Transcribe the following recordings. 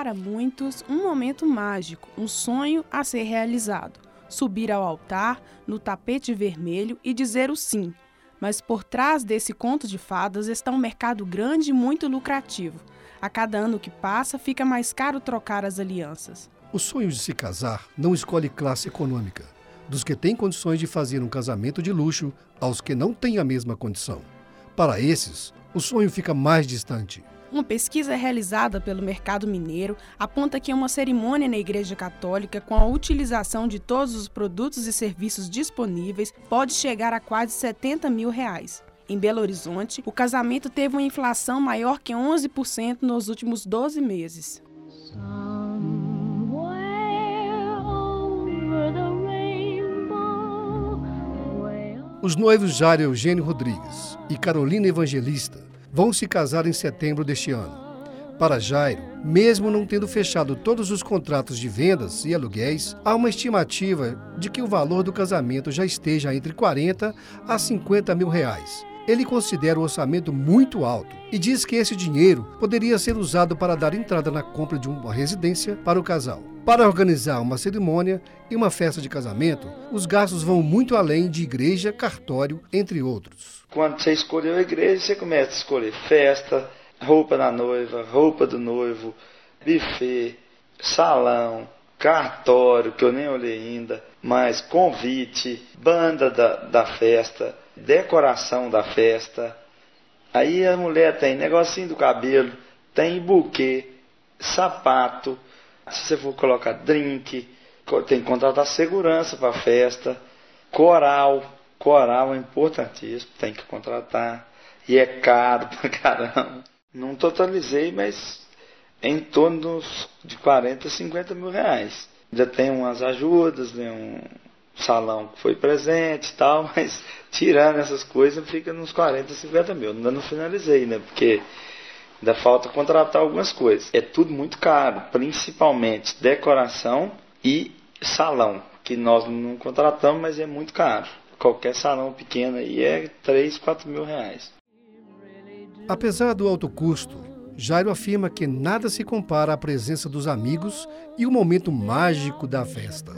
para muitos, um momento mágico, um sonho a ser realizado. Subir ao altar, no tapete vermelho e dizer o sim. Mas por trás desse conto de fadas está um mercado grande e muito lucrativo. A cada ano que passa, fica mais caro trocar as alianças. O sonho de se casar não escolhe classe econômica, dos que têm condições de fazer um casamento de luxo aos que não têm a mesma condição. Para esses, o sonho fica mais distante. Uma pesquisa realizada pelo Mercado Mineiro aponta que uma cerimônia na Igreja Católica, com a utilização de todos os produtos e serviços disponíveis, pode chegar a quase 70 mil reais. Em Belo Horizonte, o casamento teve uma inflação maior que 11% nos últimos 12 meses. Os noivos Jair Eugênio Rodrigues e Carolina Evangelista vão se casar em setembro deste ano. Para Jairo, mesmo não tendo fechado todos os contratos de vendas e aluguéis, há uma estimativa de que o valor do casamento já esteja entre 40 a 50 mil reais. Ele considera o orçamento muito alto e diz que esse dinheiro poderia ser usado para dar entrada na compra de uma residência para o casal. Para organizar uma cerimônia e uma festa de casamento, os gastos vão muito além de igreja, cartório, entre outros. Quando você escolheu a igreja, você começa a escolher festa, roupa da noiva, roupa do noivo, buffet, salão, cartório, que eu nem olhei ainda, mas convite, banda da, da festa, decoração da festa. Aí a mulher tem negocinho do cabelo, tem buquê, sapato, se você for colocar drink, tem que contratar segurança para a festa, coral, coral é importantíssimo, tem que contratar. E é caro pra caramba. Não totalizei, mas em torno de 40, 50 mil reais. Já tem umas ajudas, né, um salão que foi presente e tal, mas tirando essas coisas fica nos 40, 50 mil. Ainda não finalizei, né? Porque Ainda falta contratar algumas coisas. É tudo muito caro, principalmente decoração e salão, que nós não contratamos, mas é muito caro. Qualquer salão pequeno aí é 3, 4 mil reais. Apesar do alto custo, Jairo afirma que nada se compara à presença dos amigos e o momento mágico da festa.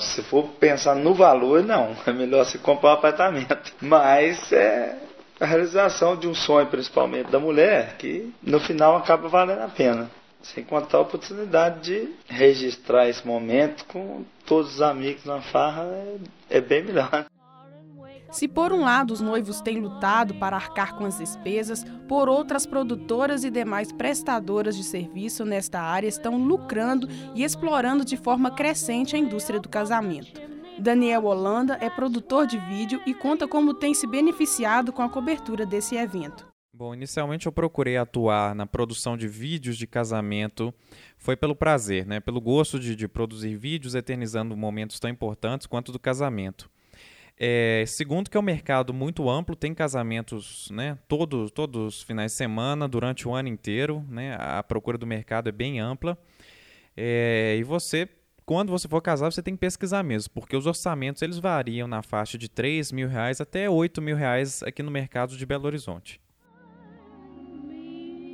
se for pensar no valor, não. É melhor se comprar um apartamento. Mas é, a realização de um sonho, principalmente da mulher, que no final acaba valendo a pena. Sem contar a oportunidade de registrar esse momento com todos os amigos na farra, é, é bem melhor. Se por um lado os noivos têm lutado para arcar com as despesas, por outras produtoras e demais prestadoras de serviço nesta área estão lucrando e explorando de forma crescente a indústria do casamento. Daniel Holanda é produtor de vídeo e conta como tem se beneficiado com a cobertura desse evento. Bom, inicialmente eu procurei atuar na produção de vídeos de casamento. Foi pelo prazer, né? pelo gosto de, de produzir vídeos eternizando momentos tão importantes quanto do casamento. É, segundo que é um mercado muito amplo, tem casamentos né, todos, todos os finais de semana, durante o ano inteiro. Né, a procura do mercado é bem ampla. É, e você quando você for casar, você tem que pesquisar mesmo, porque os orçamentos eles variam na faixa de 3 mil reais até 8 mil reais aqui no mercado de Belo Horizonte.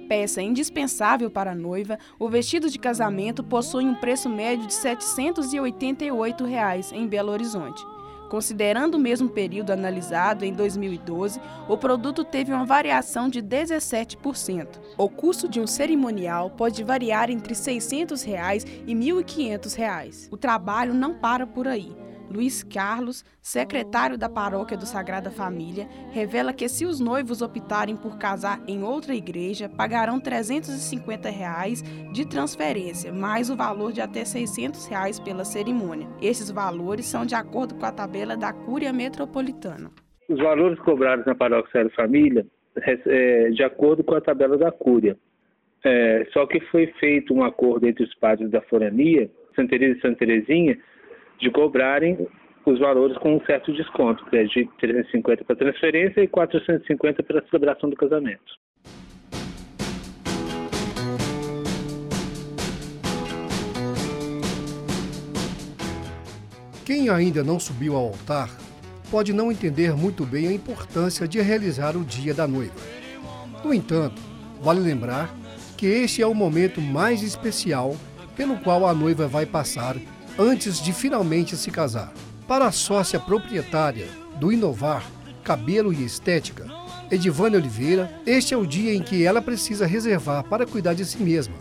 Peça indispensável para a noiva, o vestido de casamento possui um preço médio de 788 reais em Belo Horizonte. Considerando o mesmo período analisado em 2012, o produto teve uma variação de 17%. O custo de um cerimonial pode variar entre 600 reais e 1.500 reais. O trabalho não para por aí. Luiz Carlos, secretário da Paróquia do Sagrada Família, revela que se os noivos optarem por casar em outra igreja, pagarão 350 reais de transferência, mais o valor de até 600 reais pela cerimônia. Esses valores são de acordo com a tabela da Cúria Metropolitana. Os valores cobrados na Paróquia Sagrada Família é de acordo com a tabela da Cúria. É, só que foi feito um acordo entre os padres da Forania, Santa Teresa e Santa Terezinha, de cobrarem os valores com um certo desconto, que é de 350 para transferência e 450 para a celebração do casamento. Quem ainda não subiu ao altar pode não entender muito bem a importância de realizar o dia da noiva. No entanto, vale lembrar que este é o momento mais especial pelo qual a noiva vai passar antes de finalmente se casar. Para a sócia proprietária do Inovar Cabelo e Estética, Edivane Oliveira, este é o dia em que ela precisa reservar para cuidar de si mesma,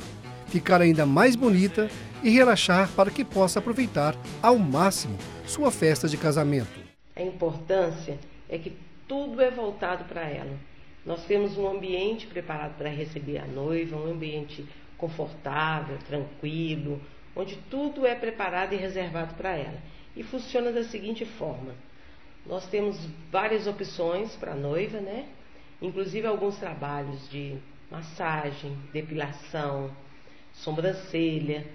ficar ainda mais bonita e relaxar para que possa aproveitar ao máximo sua festa de casamento. A importância é que tudo é voltado para ela. Nós temos um ambiente preparado para receber a noiva, um ambiente confortável, tranquilo, onde tudo é preparado e reservado para ela. E funciona da seguinte forma: nós temos várias opções para a noiva, né? Inclusive alguns trabalhos de massagem, depilação, sobrancelha,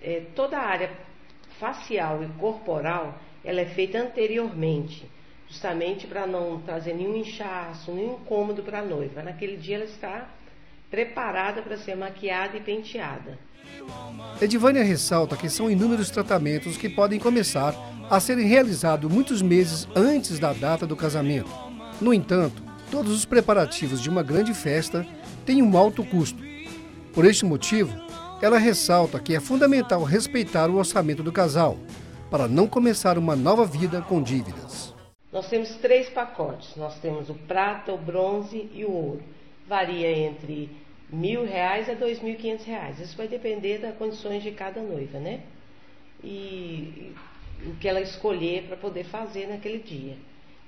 é, toda a área facial e corporal, ela é feita anteriormente, justamente para não trazer nenhum inchaço, nenhum incômodo para a noiva. Naquele dia ela está preparada para ser maquiada e penteada. Edivânia ressalta que são inúmeros tratamentos que podem começar a serem realizados muitos meses antes da data do casamento. No entanto, todos os preparativos de uma grande festa têm um alto custo. Por este motivo, ela ressalta que é fundamental respeitar o orçamento do casal, para não começar uma nova vida com dívidas. Nós temos três pacotes. Nós temos o prata, o bronze e o ouro. Varia entre mil reais a dois mil e quinhentos reais. Isso vai depender das condições de cada noiva, né? E, o que ela escolher para poder fazer naquele dia.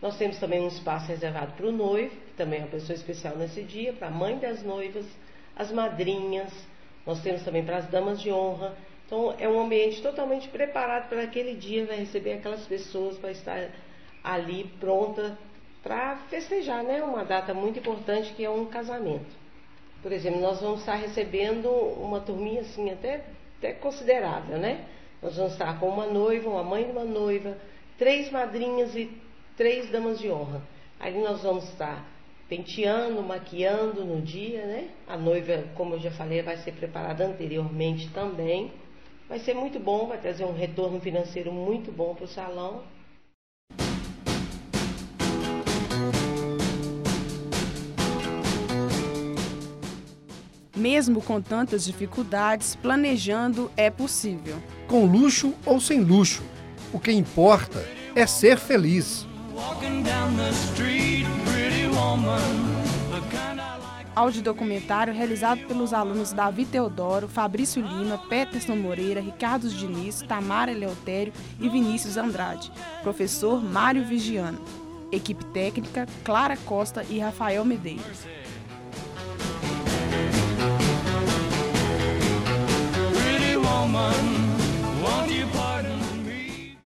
Nós temos também um espaço reservado para o noivo, que também é uma pessoa especial nesse dia, para a mãe das noivas, as madrinhas. Nós temos também para as damas de honra. Então é um ambiente totalmente preparado para aquele dia, vai receber aquelas pessoas para estar ali pronta para festejar, né? Uma data muito importante que é um casamento. Por exemplo, nós vamos estar recebendo uma turminha assim até, até considerável, né? Nós vamos estar com uma noiva, uma mãe de uma noiva, três madrinhas e três damas de honra. Aí nós vamos estar penteando, maquiando no dia, né? A noiva, como eu já falei, vai ser preparada anteriormente também. Vai ser muito bom, vai trazer um retorno financeiro muito bom para o salão. Mesmo com tantas dificuldades, planejando é possível. Com luxo ou sem luxo, o que importa é ser feliz. Audiodocumentário realizado pelos alunos Davi Teodoro, Fabrício Lima, Peterson Moreira, Ricardo Diniz, Tamara Eleutério e Vinícius Andrade. Professor Mário Vigiano. Equipe técnica Clara Costa e Rafael Medeiros. Woman